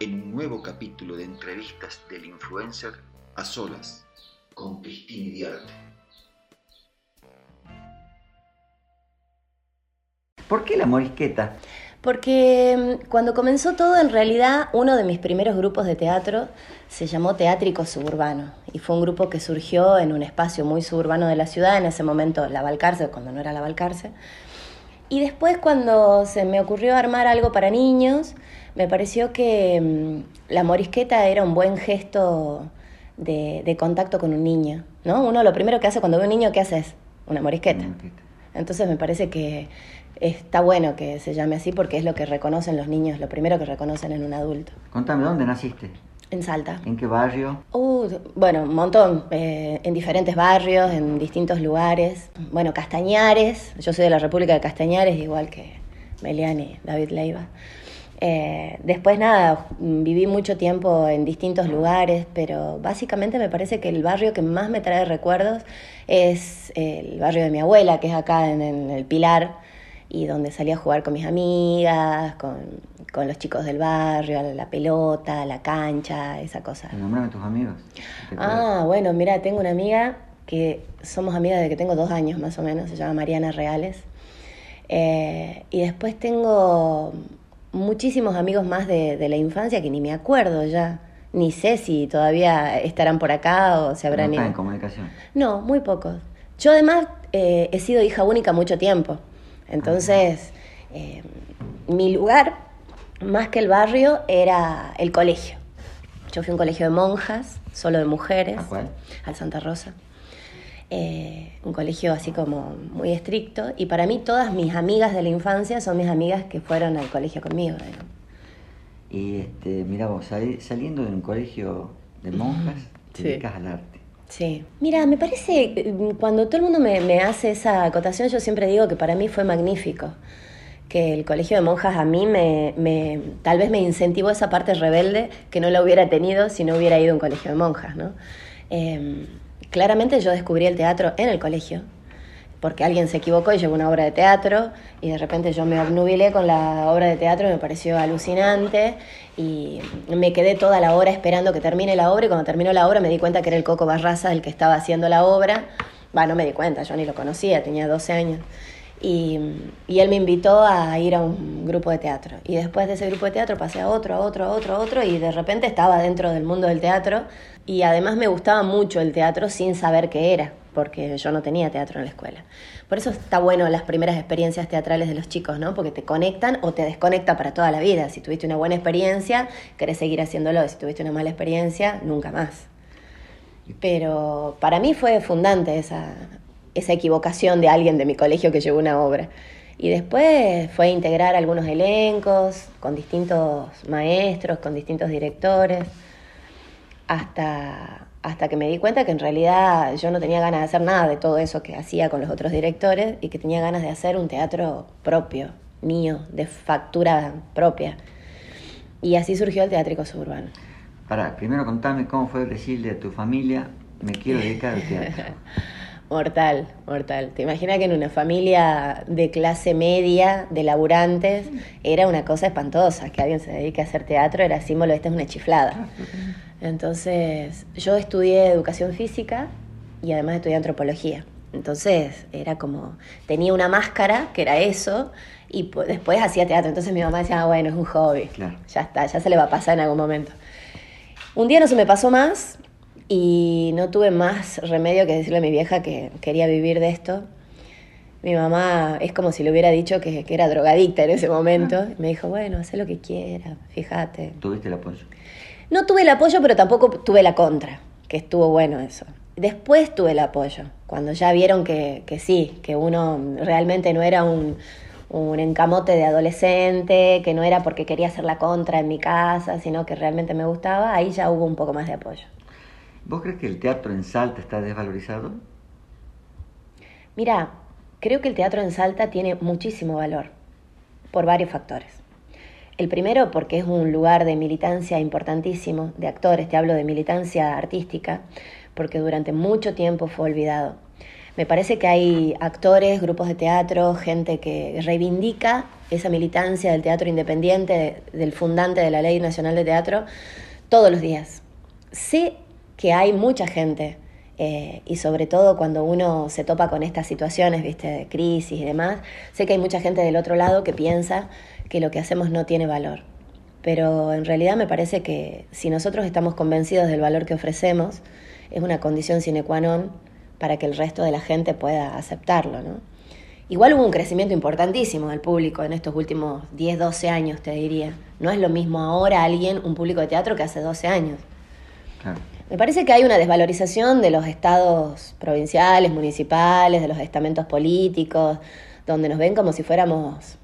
en un nuevo capítulo de entrevistas del influencer a solas con Cristina Idiarte. ¿Por qué la morisqueta? Porque mm, cuando comenzó todo, en realidad, uno de mis primeros grupos de teatro se llamó Teátrico Suburbano y fue un grupo que surgió en un espacio muy suburbano de la ciudad, en ese momento la Valcarce, cuando no era la Valcarce. Y después cuando se me ocurrió armar algo para niños, me pareció que mm, la morisqueta era un buen gesto de, de, contacto con un niño, ¿no? Uno lo primero que hace cuando ve un niño, ¿qué haces? Una morisqueta. Entonces me parece que está bueno que se llame así porque es lo que reconocen los niños, lo primero que reconocen en un adulto. Contame, ¿dónde naciste? En Salta. ¿En qué barrio? Uh, bueno, un montón, eh, en diferentes barrios, en distintos lugares. Bueno, Castañares, yo soy de la República de Castañares, igual que Meliani, David Leiva. Eh, después nada, viví mucho tiempo en distintos lugares, pero básicamente me parece que el barrio que más me trae recuerdos es el barrio de mi abuela, que es acá en, en el Pilar, y donde salía a jugar con mis amigas, con, con los chicos del barrio, la pelota, la cancha, esa cosa. Nombrame tus amigos. Ah, bueno, mira, tengo una amiga que somos amigas desde que tengo dos años más o menos, se llama Mariana Reales. Eh, y después tengo muchísimos amigos más de, de, la infancia que ni me acuerdo ya. Ni sé si todavía estarán por acá o se habrán no ido. en comunicación? No, muy pocos. Yo además eh, he sido hija única mucho tiempo. Entonces, eh, mi lugar, más que el barrio, era el colegio. Yo fui a un colegio de monjas, solo de mujeres. ¿A cuál? Al Santa Rosa. Eh, un colegio así como muy estricto. Y para mí todas mis amigas de la infancia son mis amigas que fueron al colegio conmigo. ¿no? Y este, mira vos, saliendo de un colegio de monjas, te Sí. dedicas al arte. Sí. Mira, me parece, cuando todo el mundo me, hace esa acotación, yo siempre digo que para mí fue magnífico. Que el colegio de monjas a mí me, tal vez me incentivó esa parte rebelde que no la hubiera tenido si no hubiera ido a un colegio de monjas, ¿no? Eh, claramente yo descubrí el teatro en el colegio, porque alguien se equivocó y llevó una obra de teatro y de repente yo me obnubilé con la obra de teatro me pareció alucinante y me quedé toda la hora esperando que termine la obra y cuando terminó la obra me di cuenta que era el Coco Barraza el que estaba haciendo la obra. Va, no me di cuenta, yo ni lo conocía, tenía 12 años. Y, y, él me invitó a ir a un grupo de teatro. Y después de ese grupo de teatro pasé a otro, a otro, a otro, a otro y de repente estaba dentro del mundo del teatro y además me gustaba mucho el teatro sin saber qué era porque yo no tenía teatro en la escuela. Por eso está bueno las primeras experiencias teatrales de los chicos, ¿no? Porque te conectan o te desconecta para toda la vida. Si tuviste una buena experiencia, querés seguir haciéndolo. Si tuviste una mala experiencia, nunca más. Pero para mí fue fundante esa, esa equivocación de alguien de mi colegio que llevó una obra. Y después fue integrar algunos elencos con distintos maestros, con distintos directores, hasta, hasta que me di cuenta que en realidad yo no tenía ganas de hacer nada de todo eso que hacía con los otros directores y que tenía ganas de hacer un teatro propio, mío, de factura propia. Y así surgió el Teátrico Suburbano. Para, primero contame cómo fue decirle a tu familia, me quiero dedicar al teatro. mortal, mortal. ¿Te imaginas que en una familia de clase media, de laburantes, era una cosa espantosa? Que alguien se dedique a hacer teatro era símbolo, esta es una chiflada. Entonces, yo estudié educación física y además estudié antropología. Entonces, era como, tenía una máscara, que era eso, y después hacía teatro. Entonces mi mamá decía, ah, bueno, es un hobby. Claro. Ya está, ya se le va a pasar en algún momento. Un día no se me pasó más y no tuve más remedio que decirle a mi vieja que quería vivir de esto. Mi mamá es como si le hubiera dicho que, que era drogadicta en ese momento. Y me dijo, bueno, haz lo que quieras, fíjate. ¿Tuviste el apoyo? No tuve el apoyo, pero tampoco tuve la contra, que estuvo bueno eso. Después tuve el apoyo, cuando ya vieron que, que sí, que uno realmente no era un, un encamote de adolescente, que no era porque quería hacer la contra en mi casa, sino que realmente me gustaba, ahí ya hubo un poco más de apoyo. ¿Vos crees que el teatro en Salta está desvalorizado? Mira, creo que el teatro en Salta tiene muchísimo valor, por varios factores. El primero porque es un lugar de militancia importantísimo, de actores, te hablo de militancia artística, porque durante mucho tiempo fue olvidado. Me parece que hay actores, grupos de teatro, gente que reivindica esa militancia del teatro independiente, del fundante de la Ley Nacional de Teatro, todos los días. Sé que hay mucha gente, eh, y sobre todo cuando uno se topa con estas situaciones, viste, crisis y demás, sé que hay mucha gente del otro lado que piensa que lo que hacemos no tiene valor. Pero en realidad me parece que si nosotros estamos convencidos del valor que ofrecemos, es una condición sine qua non para que el resto de la gente pueda aceptarlo, ¿no? Igual hubo un crecimiento importantísimo del público en estos últimos 10, 12 años, te diría. No es lo mismo ahora alguien, un público de teatro, que hace 12 años. Me parece que hay una desvalorización de los estados provinciales, municipales, de los estamentos políticos, donde nos ven como si fuéramos,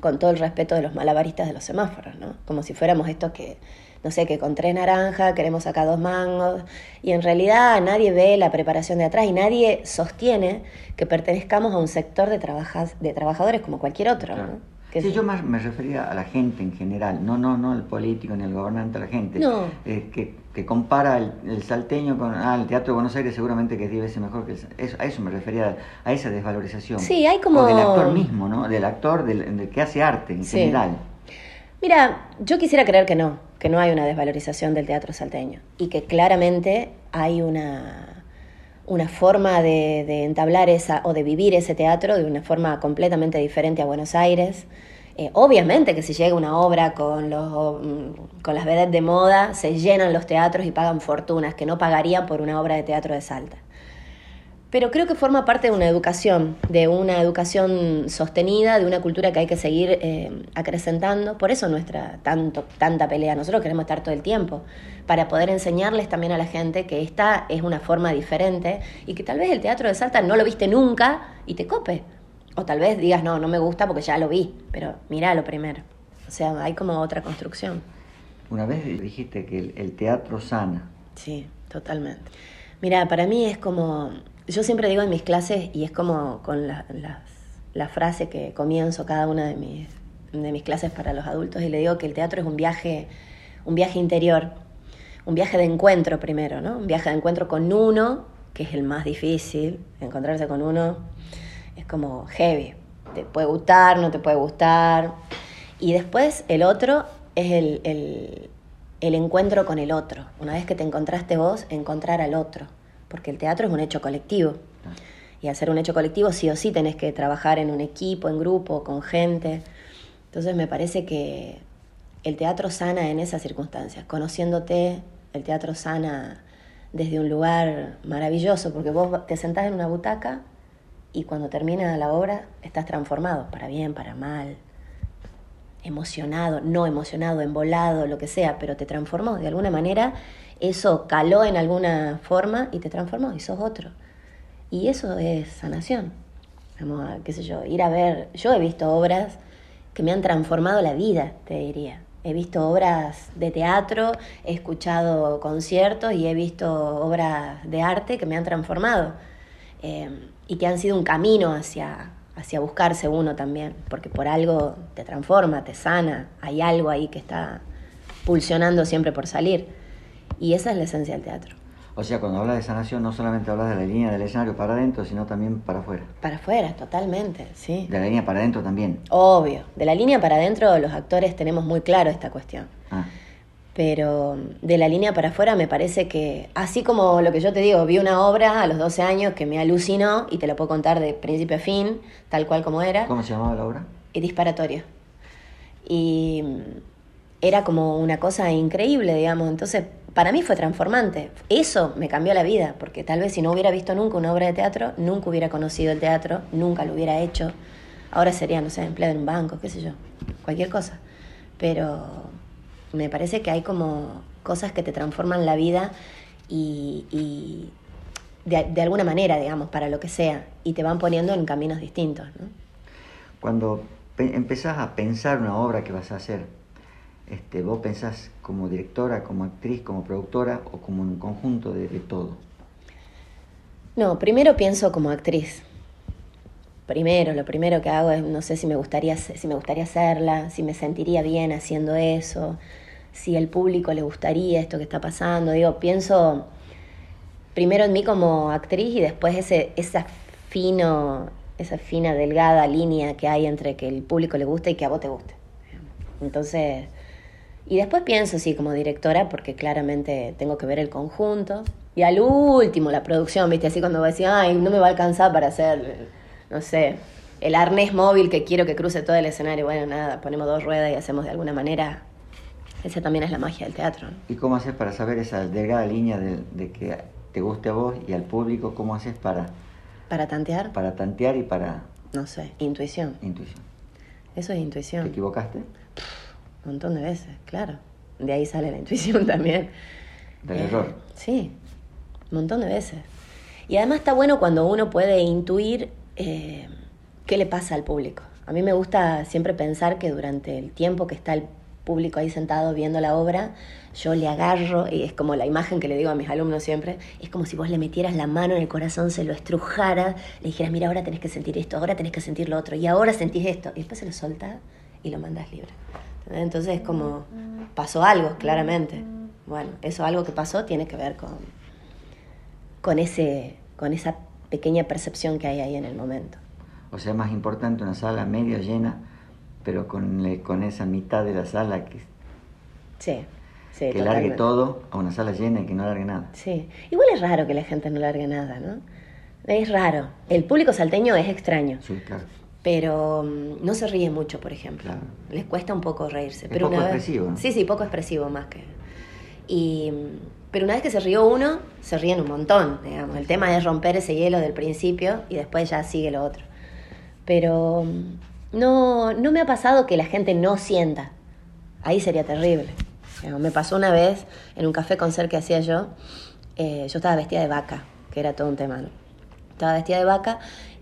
con todo el respeto de los malabaristas de los semáforos, ¿no? Como si fuéramos estos que no sé, que con tres naranjas queremos sacar dos mangos, y en realidad nadie ve la preparación de atrás y nadie sostiene que pertenezcamos a un sector de, de trabajadores como cualquier otro. Sí, yo más me refería a la gente en general, no no no al político ni al gobernante, a la gente, eh, que, que, compara el, salteño con ah, el Teatro de Buenos Aires, seguramente que es 10 veces mejor que el, a eso me refería, a esa desvalorización. Sí, hay como... del actor mismo, ¿no? Del actor, del, que hace arte en general. Mira, yo quisiera creer que no, que no hay una desvalorización del teatro salteño y que claramente hay una, una forma de, entablar esa o de vivir ese teatro de una forma completamente diferente a Buenos Aires. Eh, obviamente que si llega una obra con, los, mm, con las vedettes de moda, se llenan los teatros y pagan fortunas que no pagarían por una obra de teatro de Salta pero creo que forma parte de una educación, de una educación sostenida, de una cultura que hay que seguir eh, acrecentando. Por eso nuestra tanto, tanta pelea. Nosotros queremos estar todo el tiempo, para poder enseñarles también a la gente que esta es una forma diferente y que tal vez el teatro de Salta no lo viste nunca y te cope. O tal vez digas, no, no me gusta porque ya lo vi, pero lo primero. O sea, hay como otra construcción. Una vez dijiste que el, teatro sana. Sí, totalmente. Mira, para mí es como yo siempre digo en mis clases, y es como con la, frase que comienzo cada una de mis, de mis clases para los adultos, y le digo que el teatro es un viaje, un viaje interior, un viaje de encuentro primero, ¿no? Un viaje de encuentro con uno, que es el más difícil, encontrarse con uno es como heavy, te puede gustar, no te puede gustar, y después el otro es el, el, el encuentro con el otro, una vez que te encontraste vos, encontrar al otro porque el teatro es un hecho colectivo. Y al ser un hecho colectivo, sí o sí tenés que trabajar en un equipo, en grupo, con gente. Entonces me parece que el teatro sana en esas circunstancias, conociéndote, el teatro sana desde un lugar maravilloso, porque vos te sentás en una butaca y cuando termina la obra estás transformado, para bien, para mal, emocionado, no emocionado, embolado, lo que sea, pero te transformó de alguna manera eso caló en alguna forma y te transformó y sos otro. Y eso es sanación. Vamos a, qué sé yo, ir a ver. Yo he visto obras que me han transformado la vida, te diría. He visto obras de teatro, he escuchado conciertos y he visto obras de arte que me han transformado eh, y que han sido un camino hacia, hacia buscarse uno también, porque por algo te transforma, te sana, hay algo ahí que está pulsionando siempre por salir. Y esa es la esencia del teatro. O sea, cuando hablas de sanación no solamente hablas de la línea del escenario para adentro, sino también para afuera. Para afuera, totalmente, sí. De la línea para adentro también. Obvio. De la línea para adentro los actores tenemos muy claro esta cuestión. Ah. Pero de la línea para afuera me parece que, así como lo que yo te digo, vi una obra a los 12 años que me alucinó y te la puedo contar de principio a fin, tal cual como era. ¿Cómo se llamaba la obra? Y disparatorio. Y era como una cosa increíble, digamos. Entonces para mí fue transformante. Eso me cambió la vida, porque tal vez si no hubiera visto nunca una obra de teatro, nunca hubiera conocido el teatro, nunca lo hubiera hecho. Ahora sería, no sé, empleado en un banco, qué sé yo, cualquier cosa. Pero me parece que hay como cosas que te transforman la vida y, de, alguna manera, digamos, para lo que sea, y te van poniendo en caminos distintos. Cuando empezás a pensar una obra que vas a hacer, este, ¿Vos pensás como directora, como actriz, como productora o como un conjunto de, todo? No, primero pienso como actriz. Primero, lo primero que hago es, no sé si me gustaría, si me gustaría hacerla, si me sentiría bien haciendo eso, si al público le gustaría esto que está pasando. Digo, pienso primero en mí como actriz y después ese, esa fino, esa fina, delgada línea que hay entre que el público le guste y que a vos te guste. Entonces, y después pienso, sí, como directora, porque claramente tengo que ver el conjunto. Y al último, la producción, ¿viste? Así cuando decía, ay, no me va a alcanzar para hacer, no sé, el arnés móvil que quiero que cruce todo el escenario. Bueno, nada, ponemos dos ruedas y hacemos de alguna manera. Esa también es la magia del teatro. ¿Y cómo haces para saber esa delgada línea de, que te guste a vos y al público? ¿Cómo haces para... ¿Para tantear? Para tantear y para... No sé, intuición. Intuición. Eso es intuición. ¿Te equivocaste? Un montón de veces, claro. De ahí sale la intuición también. Del error. Sí, un montón de veces. Y además está bueno cuando uno puede intuir eh, qué le pasa al público. A mí me gusta siempre pensar que durante el tiempo que está el público ahí sentado viendo la obra, yo le agarro, y es como la imagen que le digo a mis alumnos siempre, es como si vos le metieras la mano en el corazón, se lo estrujaras, le dijeras, mira, ahora tenés que sentir esto, ahora tenés que sentir lo otro, y ahora sentís esto, y después se lo soltás y lo mandás libre. Entonces es como, pasó algo, claramente. Bueno, eso algo que pasó tiene que ver con, con, ese, con esa pequeña percepción que hay ahí en el momento. O sea, más importante una sala medio llena, pero con, con esa mitad de la sala que, sí, sí, que largue todo a una sala llena y que no largue nada. Sí, igual es raro que la gente no largue nada, ¿no? Es raro. El público salteño es extraño. Sí, claro. Pero mm, no se ríe mucho, por ejemplo. Les cuesta un poco reírse. Es pero poco expresivo. Sí, sí, poco expresivo más que... Y pero una vez que se rió uno, se ríen un montón, digamos. El tema es romper ese hielo del principio y después ya sigue lo otro. Pero mm, no, no me ha pasado que la gente no sienta. Ahí sería terrible. Me pasó una vez en un café con ser que hacía yo. Eh, yo estaba vestida de vaca, que era todo un tema, ¿no? Estaba vestida de vaca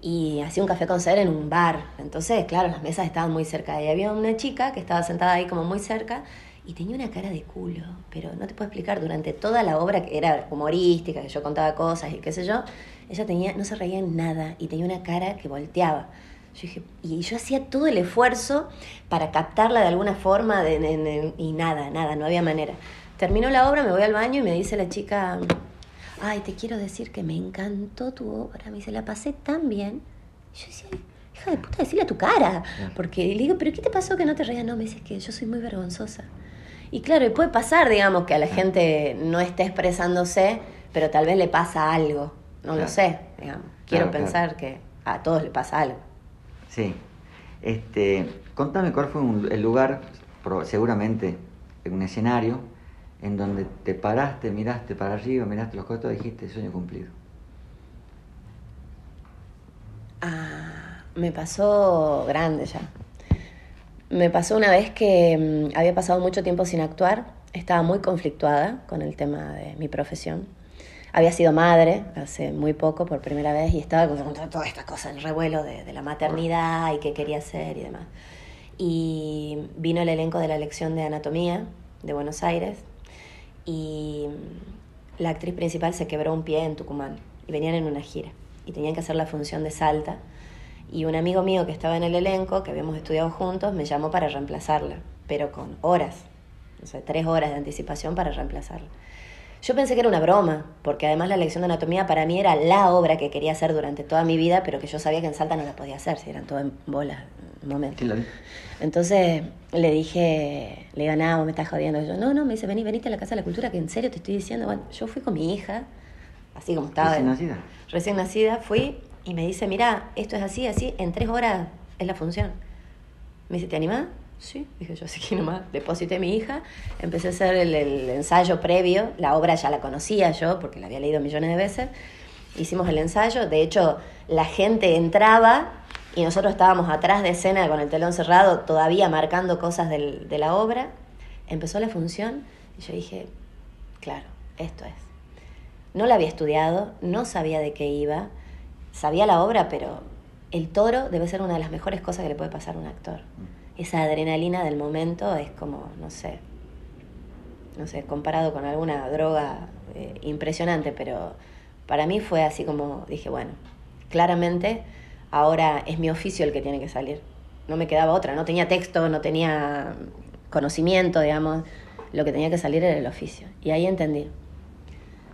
y hacía un café con ser en un bar. Entonces, claro, las mesas estaban muy cerca. Y había una chica que estaba sentada ahí como muy cerca y tenía una cara de culo, pero no te puedo explicar, durante toda la obra que era humorística, que yo contaba cosas y qué sé yo, ella tenía, no se reía en nada y tenía una cara que volteaba. Yo dije, y yo hacía todo el esfuerzo para captarla de alguna forma y nada, nada, no había manera. Terminó la obra, me voy al baño y me dice la chica, ay, te quiero decir que me encantó tu obra, me dice, la pasé tan bien. yo decía, hija de puta, decirle a tu cara. Porque le digo, ¿pero qué te pasó que no te reías? No, me dice, que yo soy muy vergonzosa. Y claro, y puede pasar, digamos, que a la gente no esté expresándose, pero tal vez le pasa algo. No lo sé, digamos. Quiero pensar que a todos le pasa algo. Sí. Este, contame cuál fue el lugar, seguramente en un escenario, en donde te paraste, miraste para arriba, miraste los costados y dijiste sueño cumplido. Ah, me pasó grande ya. Me pasó una vez que mm, había pasado mucho tiempo sin actuar, estaba muy conflictuada con el tema de mi profesión. Había sido madre hace muy poco por primera vez y estaba con toda esta cosa, el revuelo de, la maternidad y qué quería hacer y demás. Y vino el elenco de la lección de anatomía de Buenos Aires y la actriz principal se quebró un pie en Tucumán y venían en una gira y tenían que hacer la función de Salta y un amigo mío que estaba en el elenco, que habíamos estudiado juntos, me llamó para reemplazarla, pero con horas, o sea, tres horas de anticipación para reemplazarla. Yo pensé que era una broma, porque además la lección de anatomía para mí era la obra que quería hacer durante toda mi vida, pero que yo sabía que en Salta no la podía hacer, si eran todo en bolas, un momento. Entonces le dije, le digo, no, me estás jodiendo. Yo, no, no, me dice, vení, venite a la Casa de la Cultura, que en serio te estoy diciendo. Bueno, yo fui con mi hija, así como estaba. Recién nacida. Recién nacida, fui y me dice, mira, esto es así, así, en tres horas es la función. Me dice, ¿te animás? Sí, dije yo, así que nomás deposité a mi hija, empecé a hacer el, ensayo previo, la obra ya la conocía yo porque la había leído millones de veces, hicimos el ensayo, de hecho la gente entraba y nosotros estábamos atrás de escena con el telón cerrado, todavía marcando cosas del, de la obra, empezó la función y yo dije, claro, esto es. No la había estudiado, no sabía de qué iba, sabía la obra, pero el toro debe ser una de las mejores cosas que le puede pasar a un actor. Mm. Esa adrenalina del momento es como, no sé, no sé, comparado con alguna droga eh, impresionante, pero para mí fue así como dije, bueno, claramente ahora es mi oficio el que tiene que salir. No me quedaba otra, no tenía texto, no tenía conocimiento, digamos, lo que tenía que salir era el oficio. Y ahí entendí.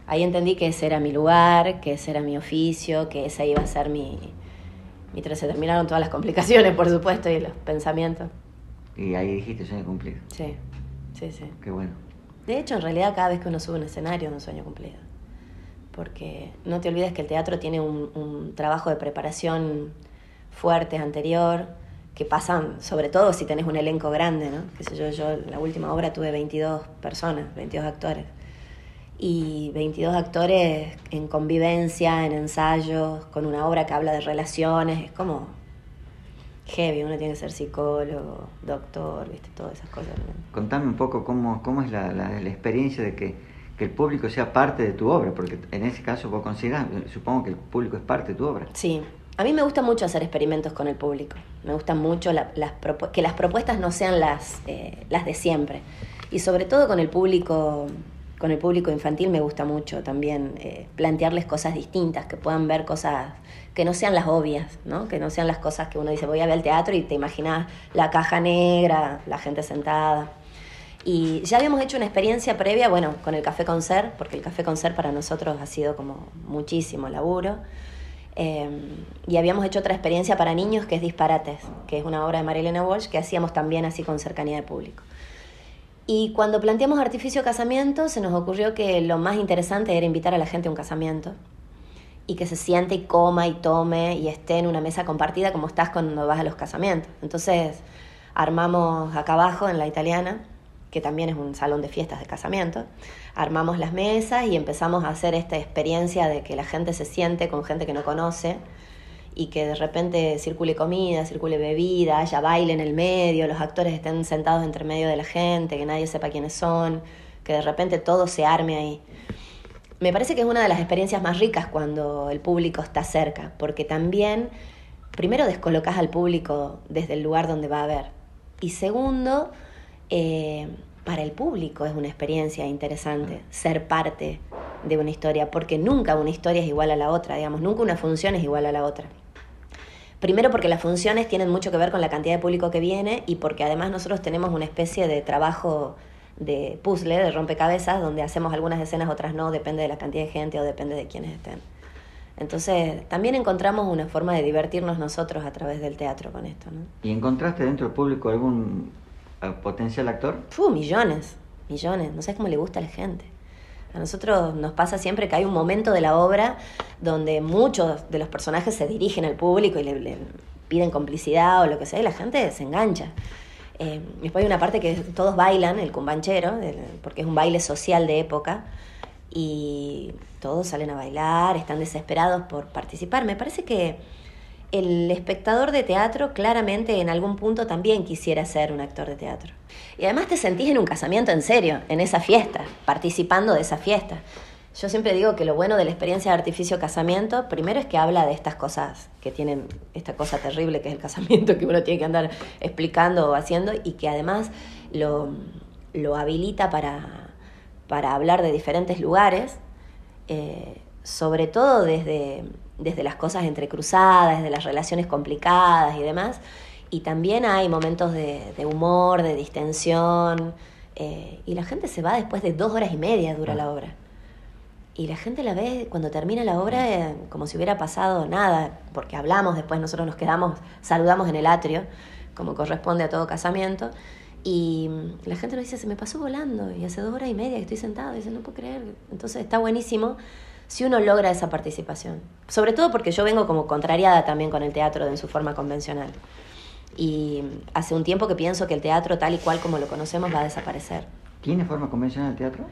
ahí entendí que ese era mi lugar, que ese era mi oficio, que ese iba a ser mi... Mientras se terminaron todas las complicaciones, por supuesto, y los pensamientos. Y ahí dijiste sueño cumplido. Sí, sí, sí. Qué bueno. De hecho, en realidad cada vez que uno sube un escenario es un sueño cumplido. Porque no te olvides que el teatro tiene un, un trabajo de preparación fuerte anterior, que pasan, sobre todo si tenés un elenco grande, ¿no? Que sé yo, yo la última obra tuve 22 personas, 22 actores. Y 22 actores en convivencia, en ensayos, con una obra que habla de relaciones, es como heavy, uno tiene que ser psicólogo, doctor, ¿viste? Todas esas cosas. Contame un poco cómo, cómo es la, la experiencia de que, que, el público sea parte de tu obra, porque en ese caso vos consideras, supongo que el público es parte de tu obra. Sí, a mí me gusta mucho hacer experimentos con el público. Me gusta mucho la, las que las propuestas no sean las, eh, las de siempre. Y sobre todo con el público, con el público infantil me gusta mucho también eh, plantearles cosas distintas, que puedan ver cosas que no sean las obvias, ¿no? que no sean las cosas que uno dice voy a ver al teatro y te imaginas la caja negra, la gente sentada. Y ya habíamos hecho una experiencia previa, bueno, con el Café Concert, porque el Café Concert para nosotros ha sido como muchísimo laburo. Eh, y habíamos hecho otra experiencia para niños que es Disparates, que es una obra de Marilena Walsh que hacíamos también así con cercanía de público. Y cuando planteamos Artificio Casamiento, se nos ocurrió que lo más interesante era invitar a la gente a un casamiento y que se siente y coma y tome y esté en una mesa compartida como estás cuando vas a los casamientos. Entonces armamos acá abajo en la italiana, que también es un salón de fiestas de casamiento, armamos las mesas y empezamos a hacer esta experiencia de que la gente se siente con gente que no conoce y que de repente circule comida, circule bebida, haya baile en el medio, los actores estén sentados entre medio de la gente, que nadie sepa quiénes son, que de repente todo se arme ahí. Me parece que es una de las experiencias más ricas cuando el público está cerca, porque también, primero, descolocas al público desde el lugar donde va a ver. Y segundo, eh, para el público es una experiencia interesante ser parte de una historia, porque nunca una historia es igual a la otra, digamos, nunca una función es igual a la otra. Primero porque las funciones tienen mucho que ver con la cantidad de público que viene y porque además nosotros tenemos una especie de trabajo de puzzle, de rompecabezas, donde hacemos algunas escenas, otras no, depende de la cantidad de gente o depende de quiénes estén. Entonces, también encontramos una forma de divertirnos nosotros a través del teatro con esto. ¿no? ¿Y encontraste dentro del público algún potencial actor? Millones, millones. No sé cómo le gusta a la gente. A nosotros nos pasa siempre que hay un momento de la obra donde muchos de los personajes se dirigen al público y le, piden complicidad o lo que sea, y la gente se engancha. Eh, después hay una parte que todos bailan, el cumbanchero, porque es un baile social de época, y todos salen a bailar, están desesperados por participar. Me parece que el espectador de teatro claramente en algún punto también quisiera ser un actor de teatro. Y además te sentís en un casamiento en serio, en esa fiesta, participando de esa fiesta. Yo siempre digo que lo bueno de la experiencia de artificio casamiento, primero es que habla de estas cosas que tienen esta cosa terrible que es el casamiento, que uno tiene que andar explicando o haciendo, y que además lo, lo habilita para, para hablar de diferentes lugares, eh, sobre todo desde desde las cosas entrecruzadas, desde las relaciones complicadas y demás. Y también hay momentos de, humor, de distensión. Eh, y la gente se va después de dos horas y media dura la obra. Y la gente la ve cuando termina la obra eh, como si hubiera pasado nada, porque hablamos después, nosotros nos quedamos, saludamos en el atrio, como corresponde a todo casamiento. Y la gente nos dice, se me pasó volando, y hace dos horas y media que estoy sentado, y dice, no puedo creer. Entonces está buenísimo si uno logra esa participación. Sobre todo porque yo vengo como contrariada también con el teatro en su forma convencional. Y hace un tiempo que pienso que el teatro tal y cual como lo conocemos va a desaparecer. ¿Tiene forma convencional el teatro?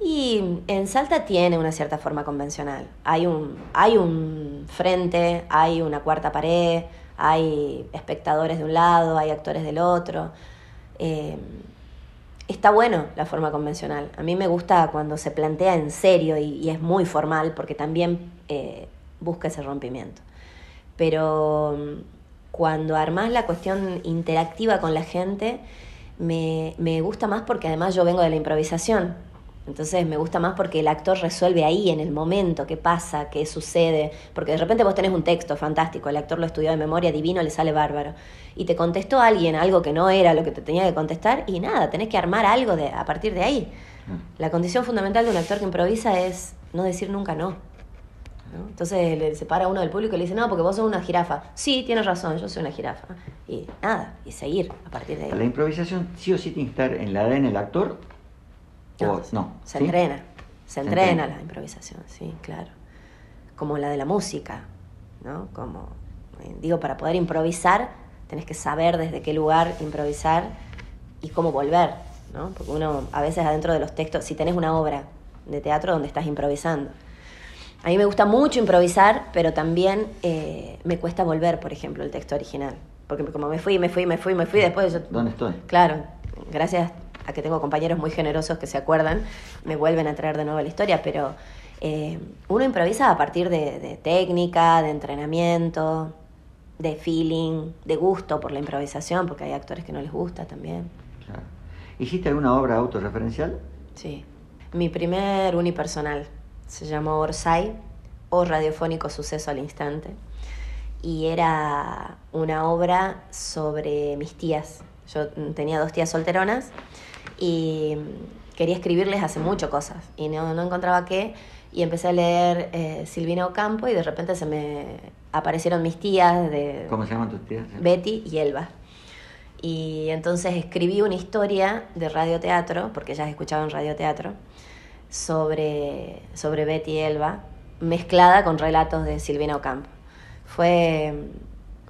Y en Salta tiene una cierta forma convencional. Hay un, hay un frente, hay una cuarta pared, hay espectadores de un lado, hay actores del otro. Eh, está bueno la forma convencional. A mí me gusta cuando se plantea en serio y, es muy formal porque también eh, busca ese rompimiento. Pero mm, cuando armás la cuestión interactiva con la gente, me, me, gusta más porque además yo vengo de la improvisación. Entonces me gusta más porque el actor resuelve ahí, en el momento, qué pasa, qué sucede. Porque de repente vos tenés un texto fantástico, el actor lo estudió de memoria, divino, le sale bárbaro. Y te contestó alguien algo que no era lo que te tenía que contestar y nada, tenés que armar algo de, a partir de ahí. Mm. La condición fundamental de un actor que improvisa es no decir nunca no. Entonces le separa a uno del público y le dice, no, porque vos sos una jirafa. Sí, tienes razón, yo soy una jirafa. Y nada, y seguir a partir de ahí. La improvisación sí o sí tiene que estar en la ADN del actor no, se entrena, se, entrena, la improvisación, sí, claro. Como la de la música, ¿no? Como, eh, digo, para poder improvisar, tenés que saber desde qué lugar improvisar y cómo volver, ¿no? Porque uno, a veces adentro de los textos, si tenés una obra de teatro donde estás improvisando, a mí me gusta mucho improvisar, pero también eh, me cuesta volver, por ejemplo, el texto original. Porque como me fui, me fui, me fui, me fui, después yo... ¿Dónde estoy? Claro, gracias a que tengo compañeros muy generosos que se acuerdan, me vuelven a traer de nuevo la historia, pero eh, uno improvisa a partir de, técnica, de entrenamiento, de feeling, de gusto por la improvisación, porque hay actores que no les gusta también. ¿Hiciste alguna obra autorreferencial? Sí. Mi primer unipersonal se llamó Orsay o Radiofónico Suceso al Instante y era una obra sobre mis tías. Yo tenía dos tías solteronas y quería escribirles hace mucho cosas y no, no encontraba qué y empecé a leer eh, Silvina Ocampo y de repente se me aparecieron mis tías de... ¿Cómo se llaman tus tías? Betty y Elba. Y entonces escribí una historia de radioteatro, porque ellas escuchaban radioteatro, sobre, sobre Betty y Elba, mezclada con relatos de Silvina Ocampo. Fue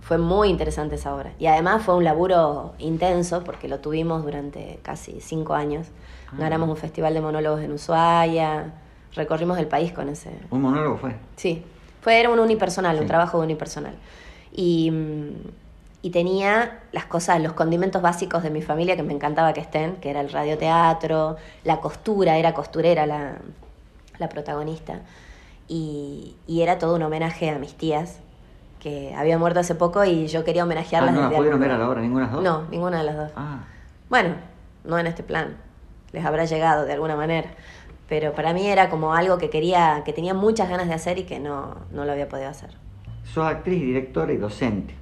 fue muy interesante esa obra. Y además fue un laburo intenso porque lo tuvimos durante casi cinco años. Ah. Ganamos un festival de monólogos en Ushuaia, recorrimos el país con ese... ¿Un monólogo fue? Sí, fue, era un unipersonal, un trabajo de unipersonal. Y, y tenía las cosas, los condimentos básicos de mi familia que me encantaba que estén, que era el radioteatro, la costura, era costurera la, la protagonista. Y, y era todo un homenaje a mis tías, que había muerto hace poco y yo quería homenajearlas. Ah, ¿No las pudieron ver a la hora ninguna de las dos? No, ninguna de las dos. Ah. Bueno, no en este plan. Les habrá llegado de alguna manera. Pero para mí era como algo que quería, que tenía muchas ganas de hacer y que no, no lo había podido hacer. Sos actriz, directora y docente.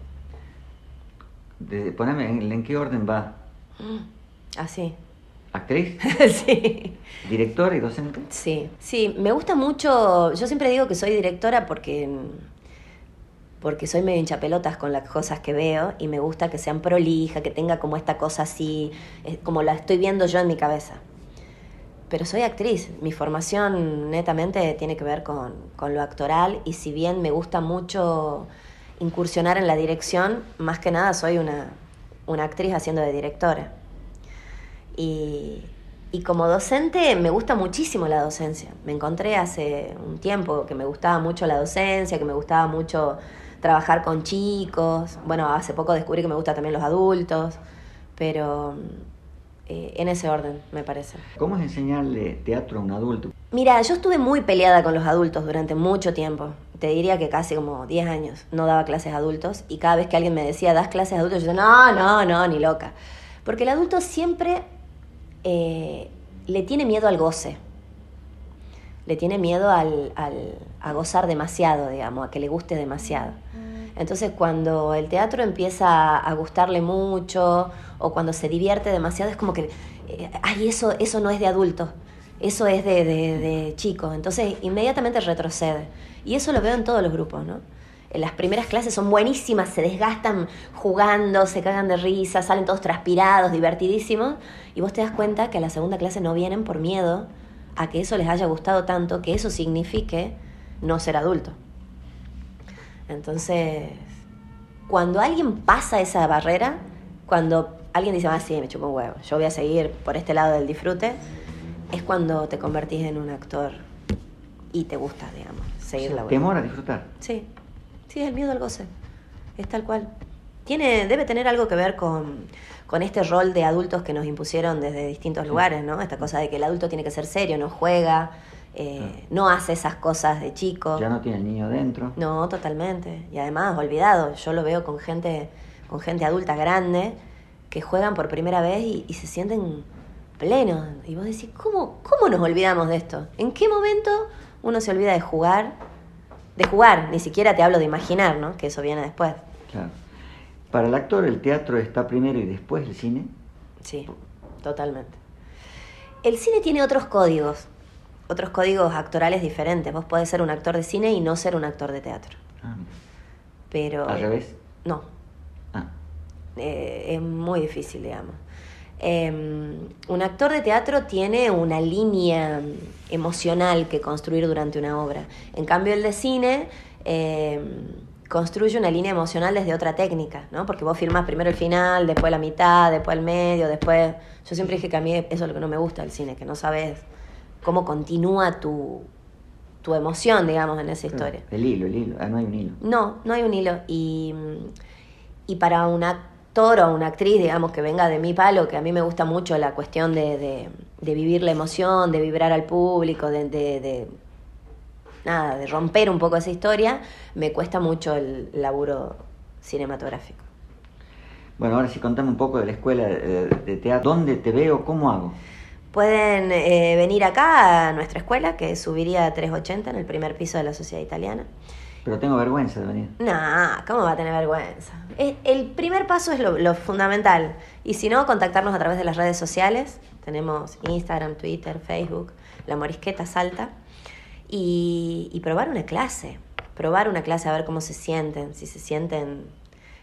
poneme, ¿en, qué orden va? Así. ¿Actriz? sí. ¿Directora y docente? Sí, sí, me gusta mucho, yo siempre digo que soy directora porque porque soy medio hinchapelotas con las cosas que veo y me gusta que sean prolija, que tenga como esta cosa así, eh, como la estoy viendo yo en mi cabeza. Pero soy actriz, mi formación netamente tiene que ver con, lo actoral y si bien me gusta mucho incursionar en la dirección, más que nada soy una, una actriz haciendo de directora. Y, y como docente me gusta muchísimo la docencia. Me encontré hace un tiempo que me gustaba mucho la docencia, que me gustaba mucho trabajar con chicos. Bueno, hace poco descubrí que me gustan también los adultos, pero eh, en ese orden, me parece. ¿Cómo es enseñarle teatro a un adulto? Mira, yo estuve muy peleada con los adultos durante mucho tiempo. Te diría que casi como 10 años no daba clases a adultos y cada vez que alguien me decía, ¿das clases a adultos? Yo decía, no, no, no, ni loca. Porque el adulto siempre eh, le tiene miedo al goce le tiene miedo al, a gozar demasiado, digamos, a que le guste demasiado. Entonces cuando el teatro empieza a gustarle mucho o cuando se divierte demasiado es como que, eh, ay, eso, eso no es de adulto, eso es de, de, de chico. Entonces inmediatamente retrocede. Y eso lo veo en todos los grupos, ¿no? Las primeras clases son buenísimas, se desgastan jugando, se cagan de risa, salen todos transpirados, divertidísimos, y vos te das cuenta que a la segunda clase no vienen por miedo a que eso les haya gustado tanto, que eso signifique no ser adulto. Entonces, cuando alguien pasa esa barrera, cuando alguien dice, ah, sí, me chupo un huevo, yo voy a seguir por este lado del disfrute, es cuando te convertís en un actor y te gusta, digamos, seguir la Temor a disfrutar. Sí, sí, es el miedo al goce, es tal cual. Tiene, debe tener algo que ver con, con este rol de adultos que nos impusieron desde distintos lugares, ¿no? Esta cosa de que el adulto tiene que ser serio, no juega, eh, no hace esas cosas de chico. Ya no tiene el niño dentro. No, totalmente. Y además, olvidado, yo lo veo con gente, con gente adulta grande que juegan por primera vez y, se sienten pleno. Y vos decís, ¿cómo, ¿cómo nos olvidamos de esto? ¿En qué momento uno se olvida de jugar? De jugar, ni siquiera te hablo de imaginar, ¿no? Que eso viene después. Claro. Para el actor el teatro está primero y después el cine. Sí, totalmente. El cine tiene otros códigos, otros códigos actorales diferentes. Vos podés ser un actor de cine y no ser un actor de teatro. Ah, Pero... ¿Al revés? No. Ah. Eh, es muy difícil, digamos. Em, un actor de teatro tiene una línea emocional que construir durante una obra. En cambio, el de cine em, construye una línea emocional desde otra técnica, ¿no? Porque vos filmás primero el final, después la mitad, después el medio, después... Yo siempre dije que a mí eso es lo que no me gusta del cine, que no sabes cómo continúa tu, tu emoción, digamos, en esa historia. El hilo, el hilo, ah, no hay un hilo. No, no hay un hilo. Y, y para una actor o una actriz, digamos, que venga de mi palo, que a mí me gusta mucho la cuestión de, de, vivir la emoción, de vibrar al público, de, de, nada, de romper un poco esa historia, me cuesta mucho el laburo cinematográfico. Bueno, ahora sí contame un poco de la escuela de teatro. ¿Dónde te veo? ¿Cómo hago? Pueden eh, venir acá a nuestra escuela, que subiría a 380 en el primer piso de la Sociedad Italiana. Pero tengo vergüenza de venir. No, ¿cómo va a tener vergüenza? El primer paso es lo, fundamental. Y si no, contactarnos a través de las redes sociales. Tenemos Instagram, Twitter, Facebook, La Morisqueta Salta. Y, y probar una clase. Probar una clase a ver cómo se sienten. Si se sienten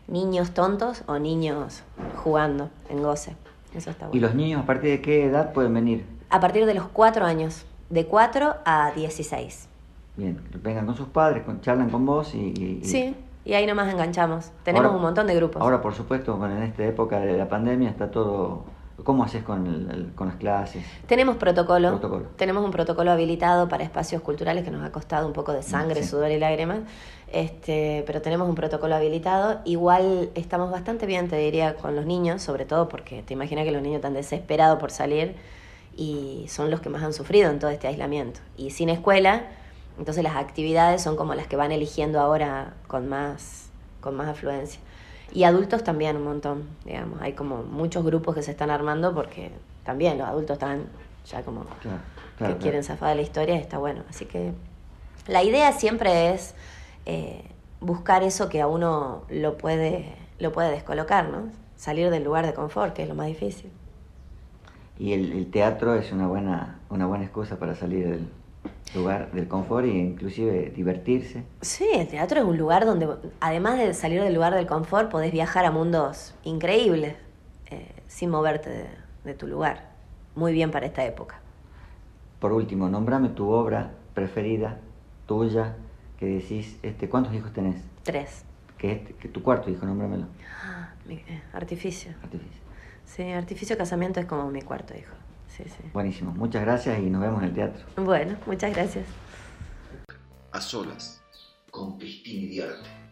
niños tontos o niños jugando en goce. Eso está bueno. ¿Y los niños a partir de qué edad pueden venir? A partir de los cuatro años. De 4 a 16. Bien, vengan con sus padres, con, charlan con vos y, Sí, y ahí nomás enganchamos. Tenemos un montón de grupos. Ahora, por supuesto, en esta época de la pandemia está todo... ¿Cómo haces con, con las clases? Tenemos protocolo. Tenemos un protocolo habilitado para espacios culturales que nos ha costado un poco de sangre, sudor y lágrimas. Este, pero tenemos un protocolo habilitado. Igual estamos bastante bien, te diría, con los niños, sobre todo porque te imaginas que los niños están desesperados por salir y son los que más han sufrido en todo este aislamiento. Y sin escuela, entonces las actividades son como las que van eligiendo ahora con más, con más afluencia. Y adultos también un montón, digamos. Hay como muchos grupos que se están armando porque también los adultos están ya como que quieren zafar de la historia y está bueno. Así que la idea siempre es eh, buscar eso que a uno lo puede, lo puede descolocar, ¿no? Salir del lugar de confort, que es lo más difícil. Y el, el teatro es una buena, una buena excusa para salir del, lugar del confort e inclusive divertirse. Sí, el teatro es un lugar donde, además de salir del lugar del confort, podés viajar a mundos increíbles eh, sin moverte de, tu lugar. Muy bien para esta época. Por último, nombrame tu obra preferida, tuya, que decís, este, ¿cuántos hijos tenés? Tres. Que, este, que tu cuarto hijo, nómbramelo. Ah, eh, artificio. Artificio. Sí, artificio casamiento es como mi cuarto hijo. Buenísimo. Muchas gracias y nos vemos en el teatro. Bueno, muchas gracias. A solas, con Cristina Diarte.